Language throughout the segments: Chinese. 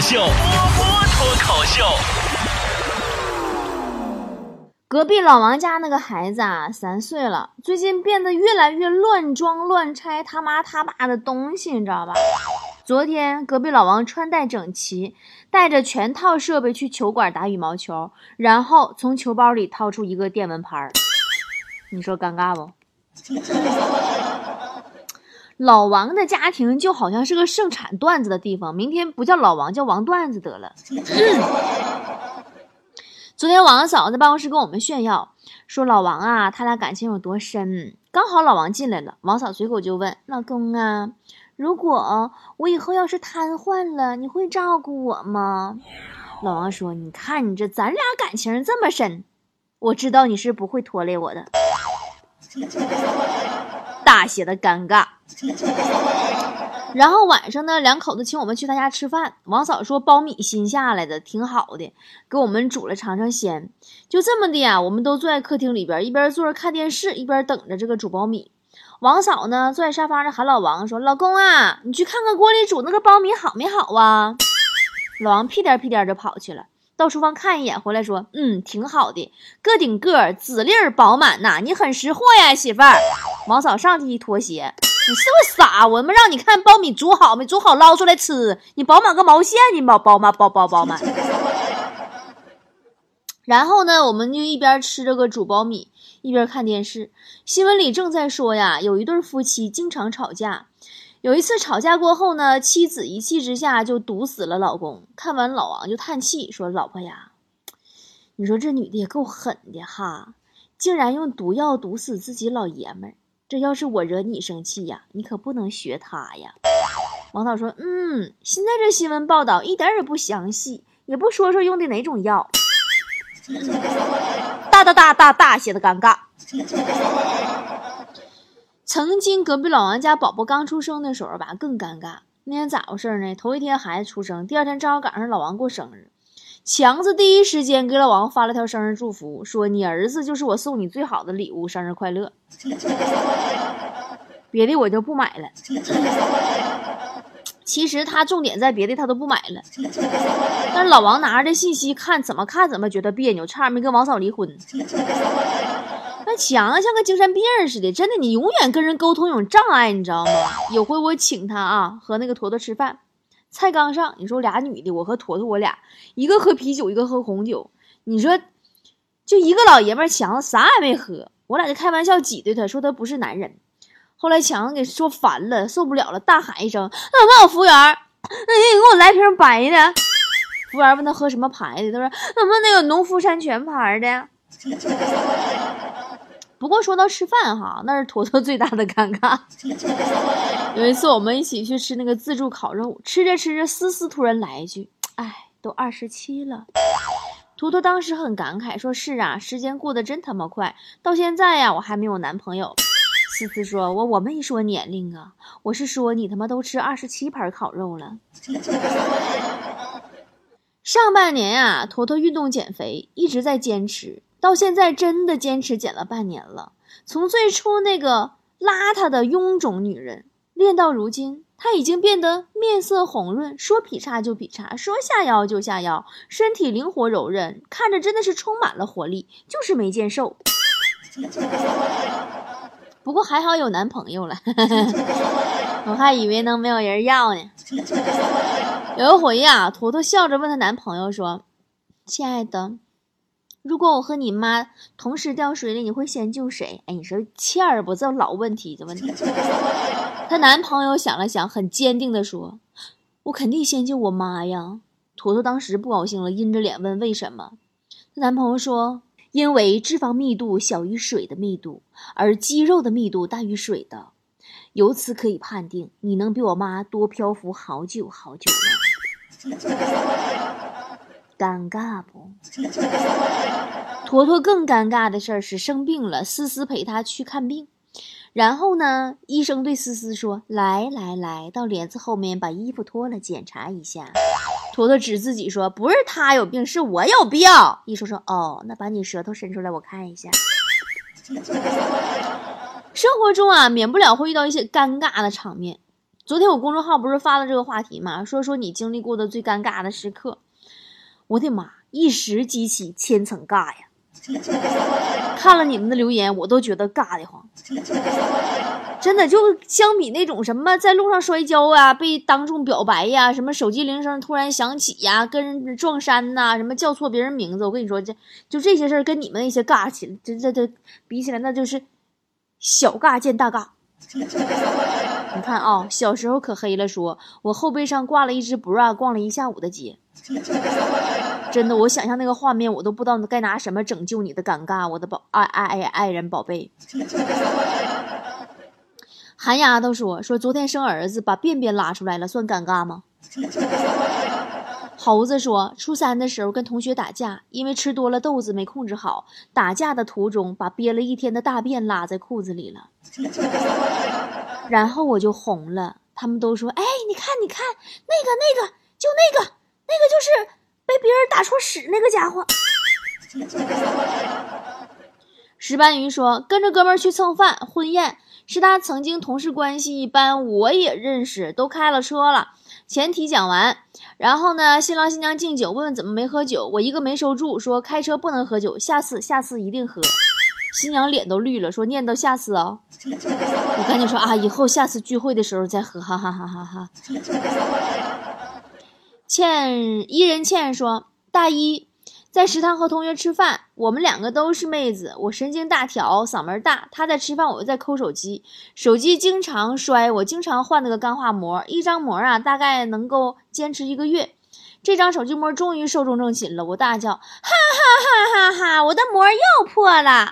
秀，波波脱口秀。隔壁老王家那个孩子啊，三岁了，最近变得越来越乱装乱拆他妈他爸的东西，你知道吧？昨天隔壁老王穿戴整齐，带着全套设备去球馆打羽毛球，然后从球包里掏出一个电蚊拍你说尴尬不？老王的家庭就好像是个盛产段子的地方，明天不叫老王，叫王段子得了。昨天王嫂在办公室跟我们炫耀，说老王啊，他俩感情有多深。刚好老王进来了，王嫂随口就问老公啊，如果我以后要是瘫痪了，你会照顾我吗？老王说，你看你这咱俩感情这么深，我知道你是不会拖累我的。大写的尴尬。然后晚上呢，两口子请我们去他家吃饭。王嫂说苞米新下来的，挺好的，给我们煮了尝尝鲜。就这么的呀，我们都坐在客厅里边，一边坐着看电视，一边等着这个煮苞米。王嫂呢，坐在沙发上喊老王说：“老公啊，你去看看锅里煮那个苞米好没好啊？”老王屁颠屁颠就跑去了。到厨房看一眼，回来说：“嗯，挺好的，个顶个，籽粒儿饱满呐，你很识货呀，媳妇儿。”王嫂上去一脱鞋：“你是不是傻？我们让你看苞米煮好没？煮好捞出来吃，你饱满个毛线？你饱饱满饱饱饱满。”然后呢，我们就一边吃这个煮苞米，一边看电视。新闻里正在说呀，有一对夫妻经常吵架。有一次吵架过后呢，妻子一气之下就毒死了老公。看完老王就叹气说：“老婆呀，你说这女的也够狠的哈，竟然用毒药毒死自己老爷们儿。这要是我惹你生气呀，你可不能学她呀。”王导说：“嗯，现在这新闻报道一点也不详细，也不说说用的哪种药。”大大大大大写的尴尬。曾经隔壁老王家宝宝刚出生的时候吧，更尴尬。那天咋回事呢？头一天孩子出生，第二天正好赶上老王过生日，强子第一时间给老王发了条生日祝福，说：“你儿子就是我送你最好的礼物，生日快乐。”别的我就不买了。其实他重点在别的，他都不买了。但是老王拿着这信息看，怎么看怎么觉得别扭，差点没跟王嫂离婚。那强像个精神病似的，真的，你永远跟人沟通有障碍，你知道吗？有回我请他啊和那个坨坨吃饭，菜刚上，你说俩女的，我和坨坨我俩，一个喝啤酒，一个喝红酒，你说就一个老爷们强啥也没喝，我俩就开玩笑挤兑他说他不是男人。后来强给说烦了，受不了了，大喊一声：“那我服务员，那你给我来瓶白的。”服务员问他喝什么牌的，他说：“那不那个农夫山泉牌的？” 不过说到吃饭哈，那是坨坨最大的尴尬。有一次我们一起去吃那个自助烤肉，吃着吃着，思思突然来一句：“哎，都二十七了。”坨坨当时很感慨，说是啊，时间过得真他妈快，到现在呀，我还没有男朋友。思思说：“我我没说年龄啊，我是说你他妈都吃二十七盘烤肉了。”上半年啊，坨坨运动减肥，一直在坚持。到现在真的坚持减了半年了，从最初那个邋遢的臃肿女人，练到如今，她已经变得面色红润，说劈叉就劈叉，说下腰就下腰，身体灵活柔韧，看着真的是充满了活力，就是没见瘦。不过还好有男朋友了，我还以为能没有人要呢。有一回呀，坨坨笑着问她男朋友说：“亲爱的。”如果我和你妈同时掉水里，你会先救谁？哎，你说欠儿不？这老问题，的问题。她男朋友想了想，很坚定地说：“我肯定先救我妈呀。”坨坨当时不高兴了，阴着脸问：“为什么？”她男朋友说：“因为脂肪密度小于水的密度，而肌肉的密度大于水的，由此可以判定你能比我妈多漂浮好久好久了。”尴尬不？坨坨更尴尬的事儿是生病了，思思陪他去看病。然后呢，医生对思思说：“来来来，到帘子后面把衣服脱了，检查一下。”坨坨指自己说：“不是他有病，是我有病。”医生说：“哦，那把你舌头伸出来，我看一下。”生活中啊，免不了会遇到一些尴尬的场面。昨天我公众号不是发了这个话题吗？说说你经历过的最尴尬的时刻。我的妈，一时激起千层尬呀！看了你们的留言，我都觉得尬得慌。真的，就相比那种什么在路上摔跤啊，被当众表白呀，什么手机铃声突然响起呀，跟人撞衫呐，什么叫错别人名字，我跟你说，这就这些事儿跟你们那些尬起，这这这比起来，那就是小尬见大尬。你看啊，小时候可黑了，说我后背上挂了一只 bra，逛了一下午的街。真的，我想象那个画面，我都不知道该拿什么拯救你的尴尬，我的宝爱爱爱爱人宝贝。韩丫头说：“说昨天生儿子把便便拉出来了，算尴尬吗？” 猴子说：“初三的时候跟同学打架，因为吃多了豆子没控制好，打架的途中把憋了一天的大便拉在裤子里了，然后我就红了。他们都说：‘哎，你看，你看，那个，那个，就那个，那个就是被别人打出屎那个家伙。’”石斑鱼说：“跟着哥们儿去蹭饭，婚宴。”是他曾经同事关系一般，我也认识，都开了车了。前提讲完，然后呢，新郎新娘敬酒，问问怎么没喝酒，我一个没收住，说开车不能喝酒，下次下次一定喝。新娘脸都绿了，说念叨下次啊，我赶紧说啊，以后下次聚会的时候再喝，哈哈哈哈哈。倩伊人倩说，大一。在食堂和同学吃饭，我们两个都是妹子，我神经大条，嗓门大。他在吃饭，我在抠手机，手机经常摔，我经常换那个钢化膜，一张膜啊，大概能够坚持一个月。这张手机膜终于寿终正寝了，我大叫：哈哈哈哈哈！我的膜又破了。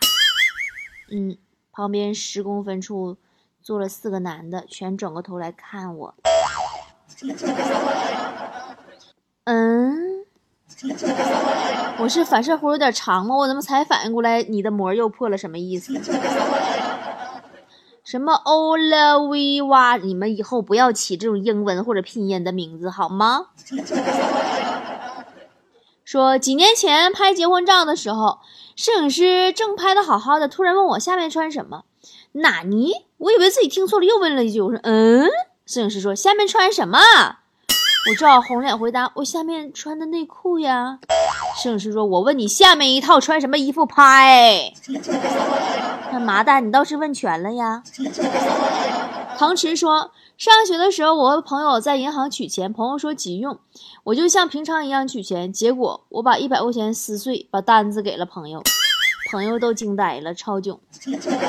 嗯，旁边十公分处坐了四个男的，全转过头来看我。嗯。我是反射弧有点长吗？我怎么才反应过来你的膜又破了？什么意思？什么欧拉维哇？你们以后不要起这种英文或者拼音的名字好吗？说几年前拍结婚照的时候，摄影师正拍的好好的，突然问我下面穿什么？纳尼？我以为自己听错了，又问了一句。我说嗯。摄影师说下面穿什么？我只好红脸回答：“我下面穿的内裤呀。”摄影师说：“我问你下面一套穿什么衣服拍？” 那麻蛋，你倒是问全了呀。唐池说：“上学的时候，我和朋友在银行取钱，朋友说急用，我就像平常一样取钱，结果我把一百块钱撕碎，把单子给了朋友。”朋友都惊呆了，超囧。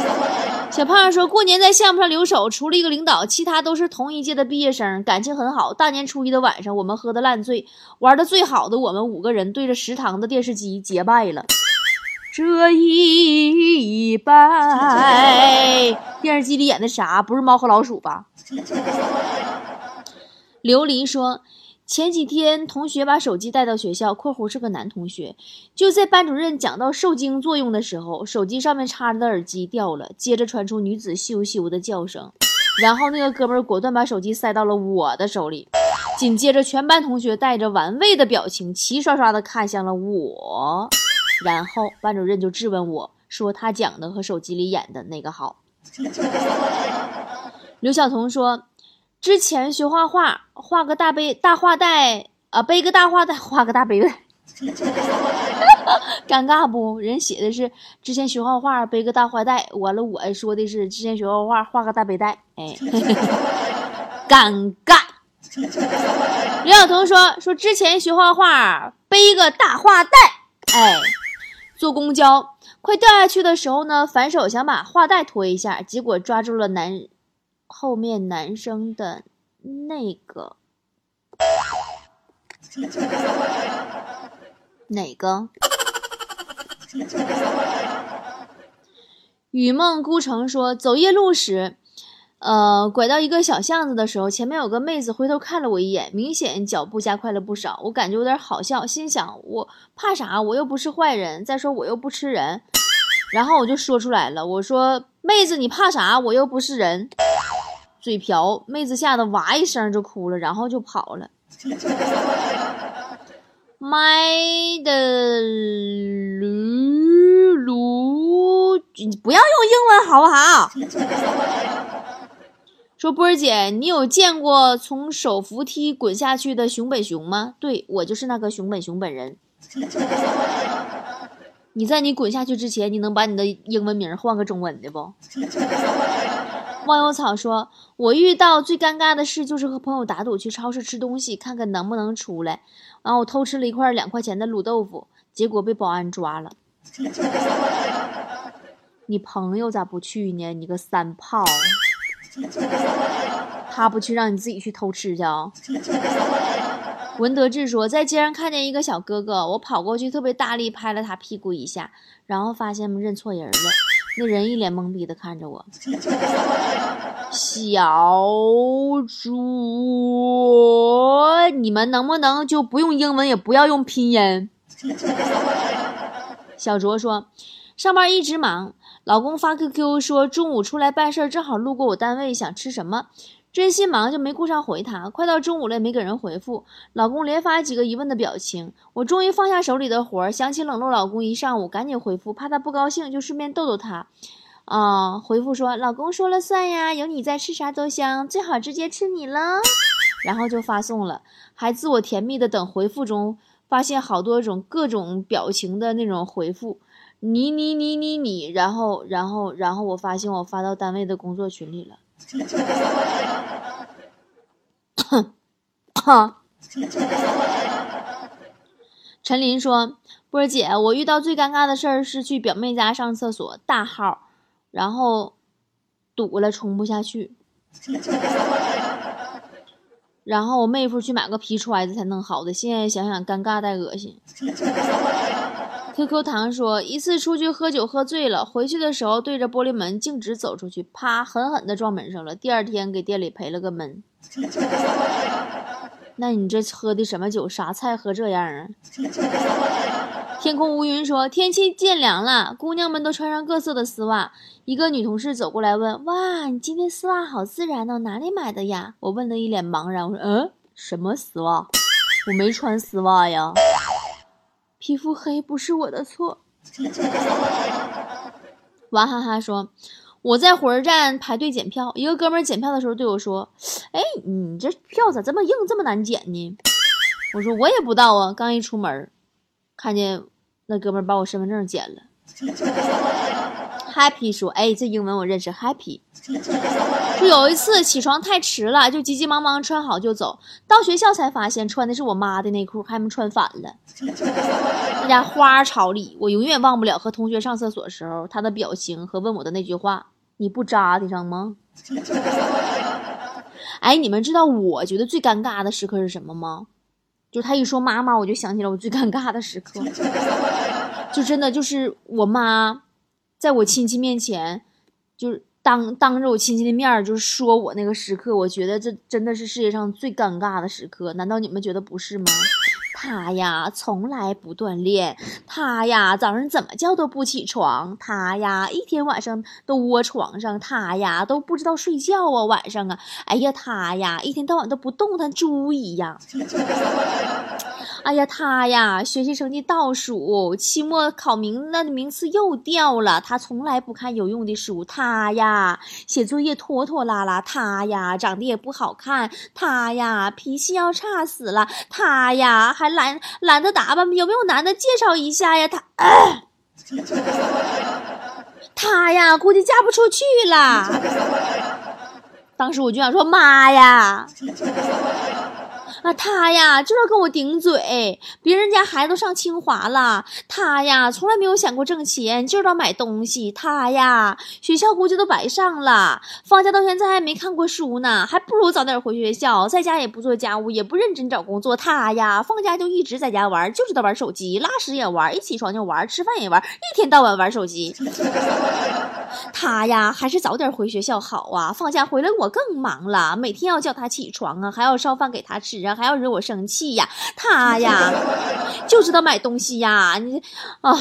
小胖说过年在项目上留守，除了一个领导，其他都是同一届的毕业生，感情很好。大年初一的晚上，我们喝的烂醉，玩的最好的我们五个人对着食堂的电视机结拜了。这一拜，电视机里演的啥？不是猫和老鼠吧？琉璃说。前几天，同学把手机带到学校（括弧是个男同学），就在班主任讲到受精作用的时候，手机上面插着的耳机掉了，接着传出女子羞羞的叫声，然后那个哥们果断把手机塞到了我的手里，紧接着全班同学带着玩味的表情，齐刷刷的看向了我，然后班主任就质问我说：“他讲的和手机里演的哪个好？”刘晓彤说。之前学画画，画个大背大画带啊，背个大画带，画个大背带，尴尬不？人写的是之前学画画，背个大画带，完了我说的是之前学画画，画个大背带，哎，尴尬。刘晓彤说说之前学画画，背个大画带，哎，坐公交快掉下去的时候呢，反手想把画带拖一下，结果抓住了男。后面男生的那个哪个？雨梦孤城说，走夜路时，呃，拐到一个小巷子的时候，前面有个妹子回头看了我一眼，明显脚步加快了不少。我感觉有点好笑，心想我怕啥？我又不是坏人，再说我又不吃人。然后我就说出来了，我说妹子你怕啥？我又不是人。嘴瓢，妹子吓得哇一声就哭了，然后就跑了。My 的噜噜，你不要用英文好不好？说波儿姐，你有见过从手扶梯滚下去的熊本熊吗？对我就是那个熊本熊本人。你在你滚下去之前，你能把你的英文名换个中文的不？忘忧草说：“我遇到最尴尬的事就是和朋友打赌去超市吃东西，看看能不能出来。然后我偷吃了一块两块钱的卤豆腐，结果被保安抓了。你朋友咋不去呢？你个三炮！他不去，让你自己去偷吃去啊！” 文德志说，在街上看见一个小哥哥，我跑过去，特别大力拍了他屁股一下，然后发现认错人了。那人一脸懵逼的看着我。小卓，你们能不能就不用英文，也不要用拼音？小卓说，上班一直忙，老公发 QQ 说中午出来办事，正好路过我单位，想吃什么。真心忙就没顾上回他，快到中午了也没给人回复，老公连发几个疑问的表情。我终于放下手里的活儿，想起冷落老公一上午，赶紧回复，怕他不高兴，就顺便逗逗他。啊，回复说老公说了算呀，有你在吃啥都香，最好直接吃你了。然后就发送了，还自我甜蜜的等回复中，发现好多种各种表情的那种回复，你你你你你，然后然后然后我发现我发到单位的工作群里了。陈林说：“波姐，我遇到最尴尬的事儿是去表妹家上厕所，大号，然后堵了，冲不下去。然后我妹夫去买个皮揣子才弄好的，现在想想尴尬带恶心。” QQ 糖说，一次出去喝酒喝醉了，回去的时候对着玻璃门径直走出去，啪，狠狠的撞门上了。第二天给店里赔了个闷。那你这喝的什么酒？啥菜喝这样啊？天空乌云说，天气渐凉了，姑娘们都穿上各色的丝袜。一个女同事走过来问：“哇，你今天丝袜好自然呢，哪里买的呀？”我问的一脸茫然，我说：“嗯，什么丝袜？我没穿丝袜呀。”皮肤黑不是我的错。娃哈哈说：“我在火车站排队检票，一个哥们儿检票的时候对我说：‘哎，你这票咋这么硬，这么难检呢？’我说我也不知道啊。刚一出门，看见那哥们儿把我身份证检了。” Happy 说：“哎，这英文我认识。”Happy 就有一次起床太迟了，就急急忙忙穿好就走，到学校才发现穿的是我妈的内裤，还没穿反了。那家花朝里，我永远忘不了和同学上厕所时候他的表情和问我的那句话：“你不扎的上吗？”哎，你们知道我觉得最尴尬的时刻是什么吗？就他一说妈妈，我就想起了我最尴尬的时刻，就真的就是我妈。在我亲戚面前，就是当当着我亲戚的面儿，就是说我那个时刻，我觉得这真的是世界上最尴尬的时刻。难道你们觉得不是吗？他呀，从来不锻炼；他呀，早上怎么叫都不起床；他呀，一天晚上都窝床上；他呀，都不知道睡觉啊，晚上啊，哎呀，他呀，一天到晚都不动弹，猪一样。哎呀，他呀，学习成绩倒数，期末考名那名次又掉了。他从来不看有用的书。他呀，写作业拖拖拉拉。他呀，长得也不好看。他呀，脾气要差死了。他呀，还懒懒得打扮。有没有男的介绍一下呀？他，他呀，估计嫁不出去了。当时我就想说，妈呀！啊，他呀，就要跟我顶嘴。别人家孩子都上清华了，他呀，从来没有想过挣钱，就知道买东西。他呀，学校估计都白上了，放假到现在还没看过书呢，还不如早点回学校，在家也不做家务，也不认真找工作。他呀，放假就一直在家玩，就知道玩手机，拉屎也玩，一起床就玩，吃饭也玩，一天到晚玩手机。他呀，还是早点回学校好啊！放假回来我更忙了，每天要叫他起床啊，还要烧饭给他吃啊，还要惹我生气呀。他呀，就知道买东西呀，你啊，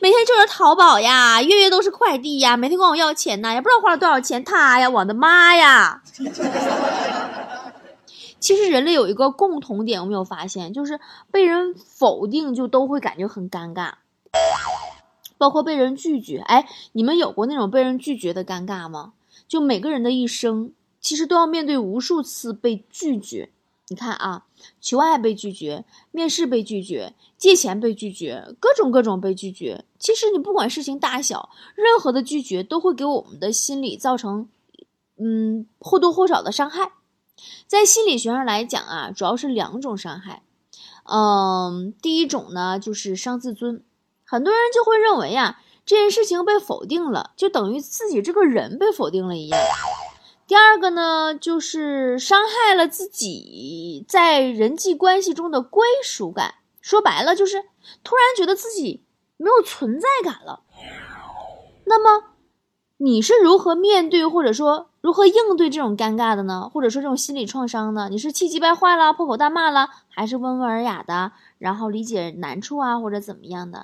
每天就是淘宝呀，月月都是快递呀，每天管我要钱呐，也不知道花了多少钱。他呀，我的妈呀！其实人类有一个共同点，我没有发现，就是被人否定就都会感觉很尴尬。包括被人拒绝，哎，你们有过那种被人拒绝的尴尬吗？就每个人的一生，其实都要面对无数次被拒绝。你看啊，求爱被拒绝，面试被拒绝，借钱被拒绝，各种各种被拒绝。其实你不管事情大小，任何的拒绝都会给我们的心理造成，嗯，或多或少的伤害。在心理学上来讲啊，主要是两种伤害。嗯，第一种呢就是伤自尊，很多人就会认为呀，这件事情被否定了，就等于自己这个人被否定了一样。第二个呢，就是伤害了自己在人际关系中的归属感。说白了，就是突然觉得自己没有存在感了。那么，你是如何面对或者说如何应对这种尴尬的呢？或者说这种心理创伤呢？你是气急败坏了，破口大骂了，还是温文尔雅的，然后理解难处啊，或者怎么样的？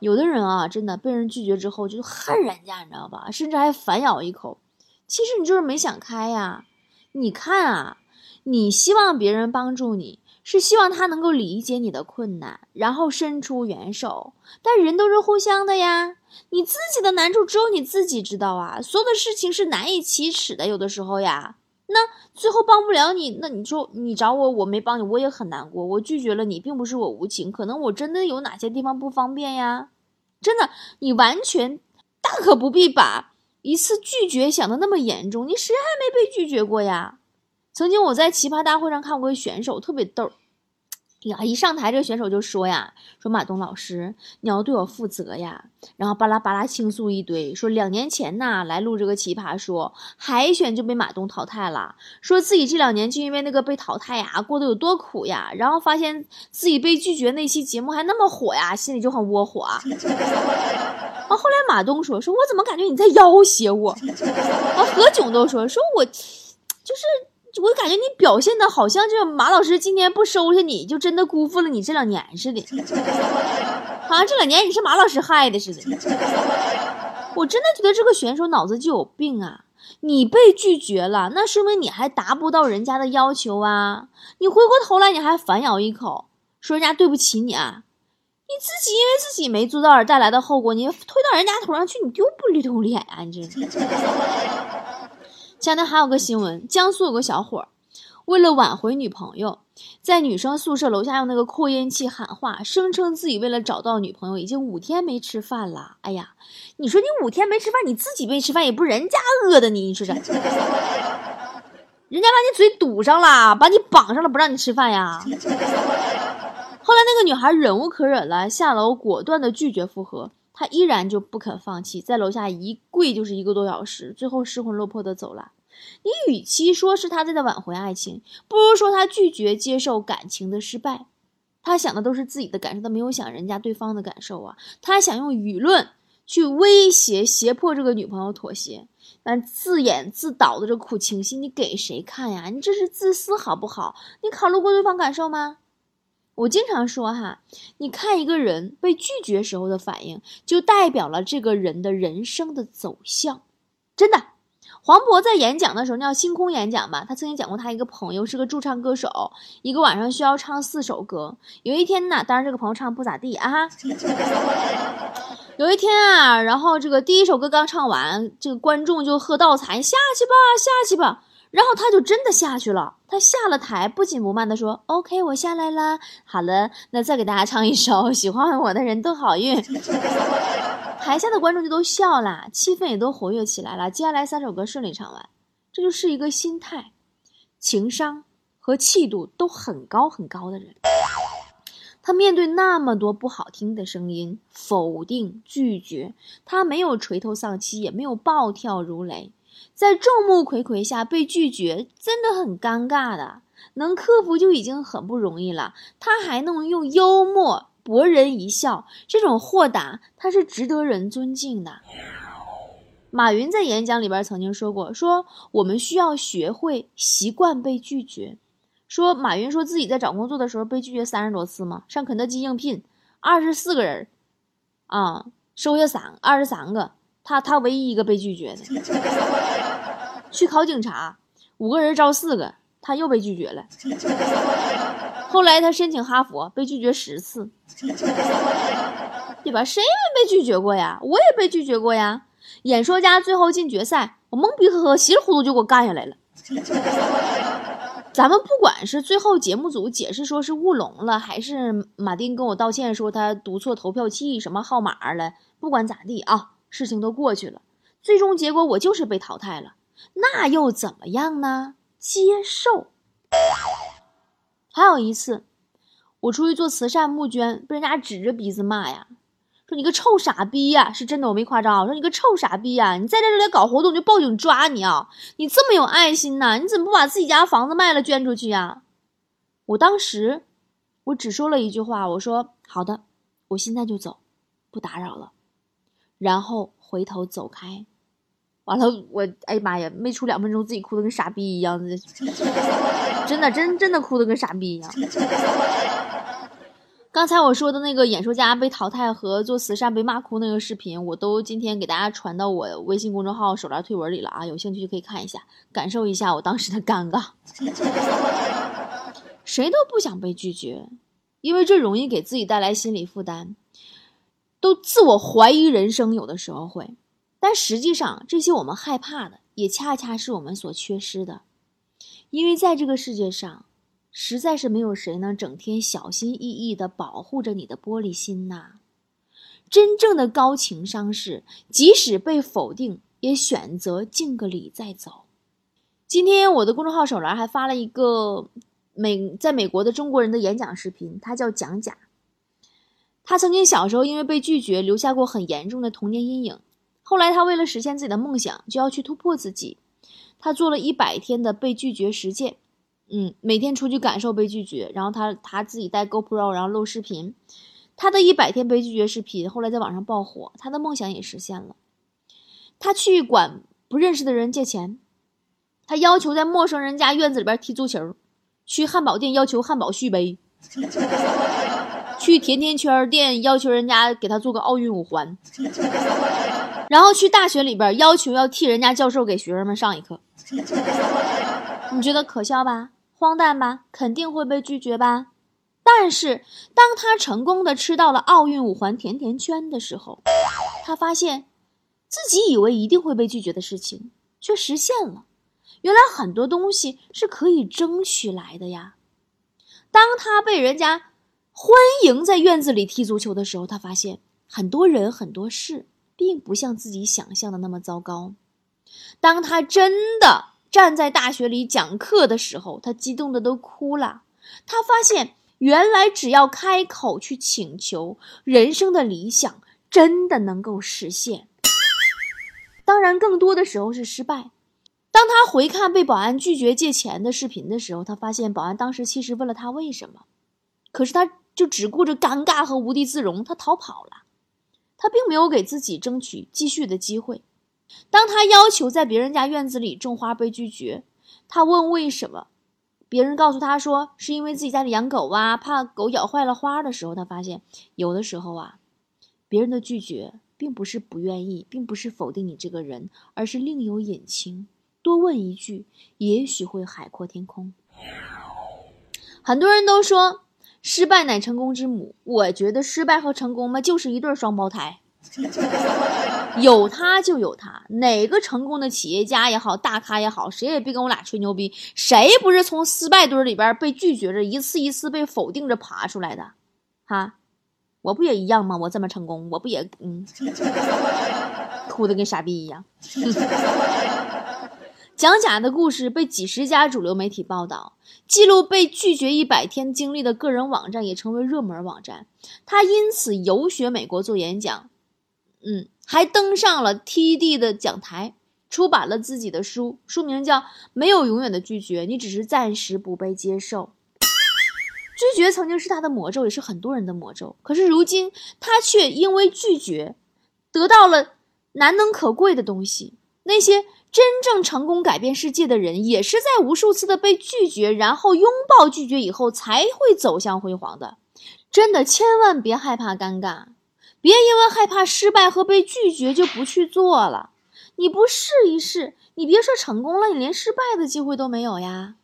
有的人啊，真的被人拒绝之后就恨人家，你知道吧？甚至还反咬一口。其实你就是没想开呀，你看啊，你希望别人帮助你，是希望他能够理解你的困难，然后伸出援手。但人都是互相的呀，你自己的难处只有你自己知道啊。所有的事情是难以启齿的，有的时候呀，那最后帮不了你，那你说你找我，我没帮你，我也很难过。我拒绝了你，并不是我无情，可能我真的有哪些地方不方便呀。真的，你完全大可不必把。一次拒绝想的那么严重，你谁还没被拒绝过呀？曾经我在奇葩大会上看过一个选手，特别逗。呀，一上台这个选手就说呀：“说马东老师，你要对我负责呀。”然后巴拉巴拉倾诉一堆，说两年前呐来录这个奇葩说海选就被马东淘汰了，说自己这两年就因为那个被淘汰呀，过得有多苦呀。然后发现自己被拒绝那期节目还那么火呀，心里就很窝火。啊，后来马东说：“说我怎么感觉你在要挟我？”啊，何炅都说：“说我就是。”我感觉你表现的好像，就马老师今天不收下你，就真的辜负了你这两年似的，好像这两年你是马老师害的似的。我真的觉得这个选手脑子就有病啊！你被拒绝了，那说明你还达不到人家的要求啊！你回过头来你还反咬一口，说人家对不起你啊！你自己因为自己没做到而带来的后果，你推到人家头上去，你丢不丢脸啊？你这。前两天还有个新闻，江苏有个小伙儿，为了挽回女朋友，在女生宿舍楼下用那个扩音器喊话，声称自己为了找到女朋友，已经五天没吃饭了。哎呀，你说你五天没吃饭，你自己没吃饭，也不是人家饿的你，你说这，人家把你嘴堵上了，把你绑上了，不让你吃饭呀。后来那个女孩忍无可忍了，下楼果断的拒绝复合。他依然就不肯放弃，在楼下一跪就是一个多小时，最后失魂落魄的走了。你与其说是他在在挽回爱情，不如说他拒绝接受感情的失败。他想的都是自己的感受，他没有想人家对方的感受啊。他想用舆论去威胁、胁迫这个女朋友妥协，但自演自导的这苦情戏，你给谁看呀？你这是自私好不好？你考虑过对方感受吗？我经常说哈，你看一个人被拒绝时候的反应，就代表了这个人的人生的走向。真的，黄渤在演讲的时候，叫星空演讲吧，他曾经讲过，他一个朋友是个驻唱歌手，一个晚上需要唱四首歌。有一天呢，当然这个朋友唱不咋地啊。有一天啊，然后这个第一首歌刚唱完，这个观众就喝倒彩，下去吧，下去吧。然后他就真的下去了。他下了台，不紧不慢地说：“OK，我下来啦。好了，那再给大家唱一首《喜欢我的人都好运》。台下的观众就都笑了，气氛也都活跃起来了。接下来三首歌顺利唱完，这就是一个心态、情商和气度都很高很高的人。他面对那么多不好听的声音、否定、拒绝，他没有垂头丧气，也没有暴跳如雷。”在众目睽睽下被拒绝，真的很尴尬的。能克服就已经很不容易了，他还能用幽默博人一笑，这种豁达，他是值得人尊敬的。马云在演讲里边曾经说过：“说我们需要学会习惯被拒绝。”说马云说自己在找工作的时候被拒绝三十多次嘛，上肯德基应聘，二十四个人，啊，收下三二十三个。他他唯一一个被拒绝的，去考警察，五个人招四个，他又被拒绝了。后来他申请哈佛，被拒绝十次，对吧？谁没被拒绝过呀？我也被拒绝过呀。演说家最后进决赛，我懵逼呵呵，稀里糊涂就给我干下来了。咱们不管是最后节目组解释说是乌龙了，还是马丁跟我道歉说他读错投票器什么号码了，不管咋地啊，事情都过去了。最终结果我就是被淘汰了，那又怎么样呢？接受。还有一次，我出去做慈善募捐，被人家指着鼻子骂呀。说你个臭傻逼呀！是真的，我没夸张。我说你个臭傻逼呀！你在这里搞活动就报警抓你啊！你这么有爱心呐？你怎么不把自己家房子卖了捐出去呀？我当时我只说了一句话，我说好的，我现在就走，不打扰了。然后回头走开，完了我哎呀妈呀，没出两分钟自己哭的跟傻逼一样的，真的真真的哭的跟傻逼一样。刚才我说的那个演说家被淘汰和做慈善被骂哭那个视频，我都今天给大家传到我微信公众号手链推文里了啊，有兴趣就可以看一下，感受一下我当时的尴尬。谁都不想被拒绝，因为这容易给自己带来心理负担，都自我怀疑人生，有的时候会。但实际上，这些我们害怕的，也恰恰是我们所缺失的，因为在这个世界上。实在是没有谁能整天小心翼翼地保护着你的玻璃心呐。真正的高情商是，即使被否定，也选择敬个礼再走。今天我的公众号手栏还发了一个美在美国的中国人的演讲视频，他叫蒋甲。他曾经小时候因为被拒绝，留下过很严重的童年阴影。后来他为了实现自己的梦想，就要去突破自己。他做了一百天的被拒绝实践。嗯，每天出去感受被拒绝，然后他他自己带 GoPro，然后录视频。他的一百天被拒绝视频后来在网上爆火，他的梦想也实现了。他去管不认识的人借钱，他要求在陌生人家院子里边踢足球，去汉堡店要求汉堡续杯，去甜甜圈店要求人家给他做个奥运五环，然后去大学里边要求要替人家教授给学生们上一课。你觉得可笑吧？荒诞吧，肯定会被拒绝吧。但是当他成功的吃到了奥运五环甜甜圈的时候，他发现自己以为一定会被拒绝的事情却实现了。原来很多东西是可以争取来的呀。当他被人家欢迎在院子里踢足球的时候，他发现很多人很多事并不像自己想象的那么糟糕。当他真的。站在大学里讲课的时候，他激动的都哭了。他发现，原来只要开口去请求，人生的理想真的能够实现。当然，更多的时候是失败。当他回看被保安拒绝借钱的视频的时候，他发现保安当时其实问了他为什么，可是他就只顾着尴尬和无地自容，他逃跑了。他并没有给自己争取继续的机会。当他要求在别人家院子里种花被拒绝，他问为什么，别人告诉他说是因为自己家里养狗啊，怕狗咬坏了花的时候，他发现有的时候啊，别人的拒绝并不是不愿意，并不是否定你这个人，而是另有隐情。多问一句，也许会海阔天空。很多人都说失败乃成功之母，我觉得失败和成功嘛，就是一对双胞胎。有他就有他，哪个成功的企业家也好，大咖也好，谁也别跟我俩吹牛逼。谁不是从失败堆里边被拒绝着，一次一次被否定着爬出来的？哈，我不也一样吗？我这么成功，我不也嗯，哭的跟傻逼一样。蒋甲的故事被几十家主流媒体报道，记录被拒绝一百天经历的个人网站也成为热门网站。他因此游学美国做演讲。嗯，还登上了 TED 的讲台，出版了自己的书，书名叫《没有永远的拒绝》，你只是暂时不被接受。拒绝曾经是他的魔咒，也是很多人的魔咒。可是如今，他却因为拒绝，得到了难能可贵的东西。那些真正成功改变世界的人，也是在无数次的被拒绝，然后拥抱拒绝以后，才会走向辉煌的。真的，千万别害怕尴尬。别因为害怕失败和被拒绝就不去做了。你不试一试，你别说成功了，你连失败的机会都没有呀。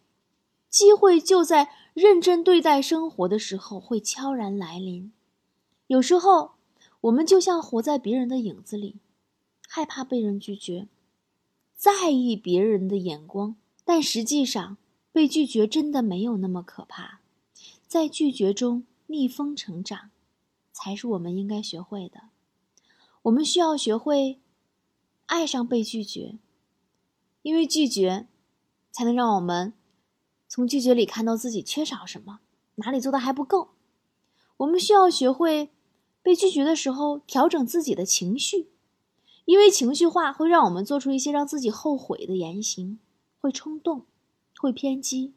机会就在认真对待生活的时候会悄然来临。有时候，我们就像活在别人的影子里，害怕被人拒绝，在意别人的眼光。但实际上，被拒绝真的没有那么可怕，在拒绝中逆风成长，才是我们应该学会的。我们需要学会爱上被拒绝，因为拒绝，才能让我们从拒绝里看到自己缺少什么，哪里做的还不够。我们需要学会被拒绝的时候调整自己的情绪，因为情绪化会让我们做出一些让自己后悔的言行。会冲动，会偏激，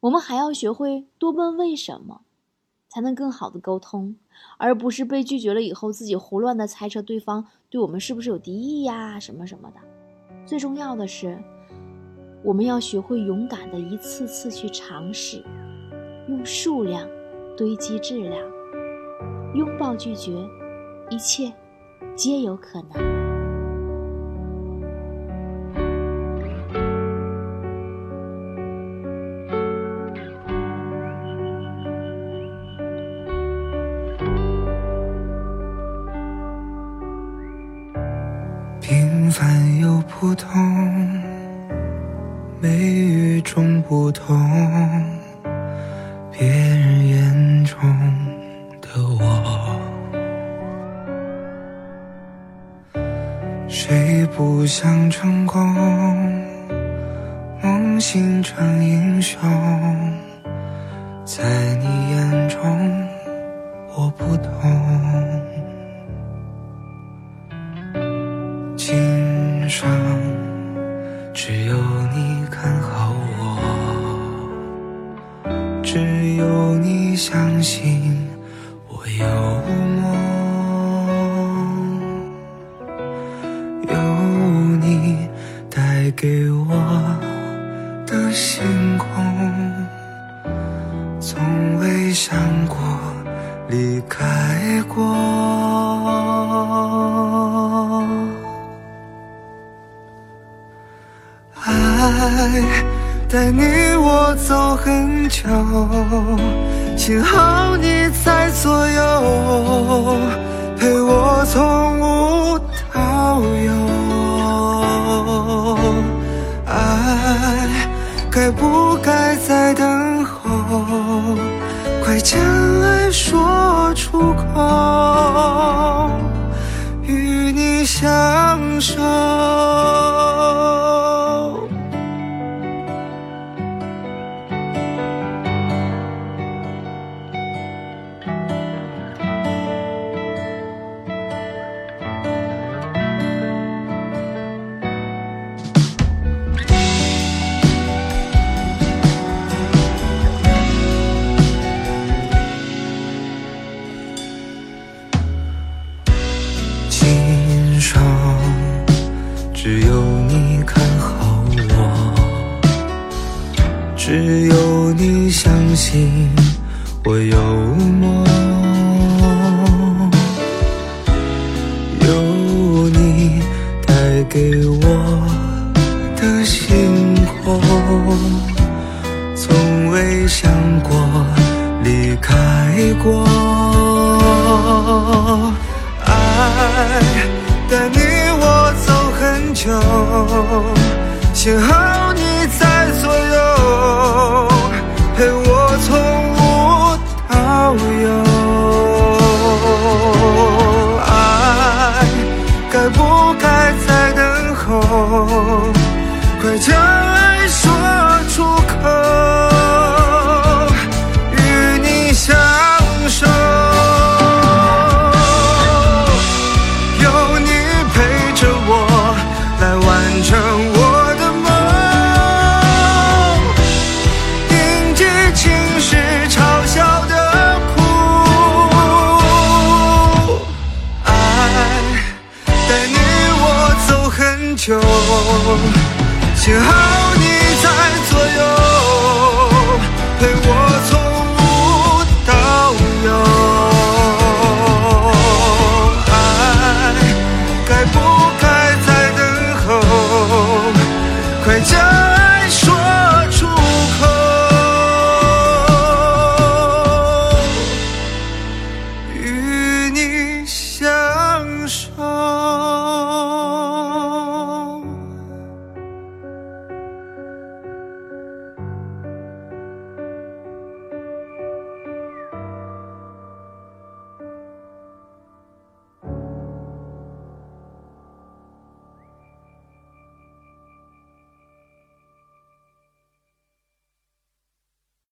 我们还要学会多问为什么，才能更好的沟通，而不是被拒绝了以后自己胡乱的猜测对方对我们是不是有敌意呀什么什么的。最重要的是，我们要学会勇敢的一次次去尝试，用数量堆积质量，拥抱拒绝，一切皆有可能。成英雄，在你眼中，我不同。上只有你看好我，只有你相信给我的星空，从未想过离开过，爱带你我走。很久，幸好就幸好。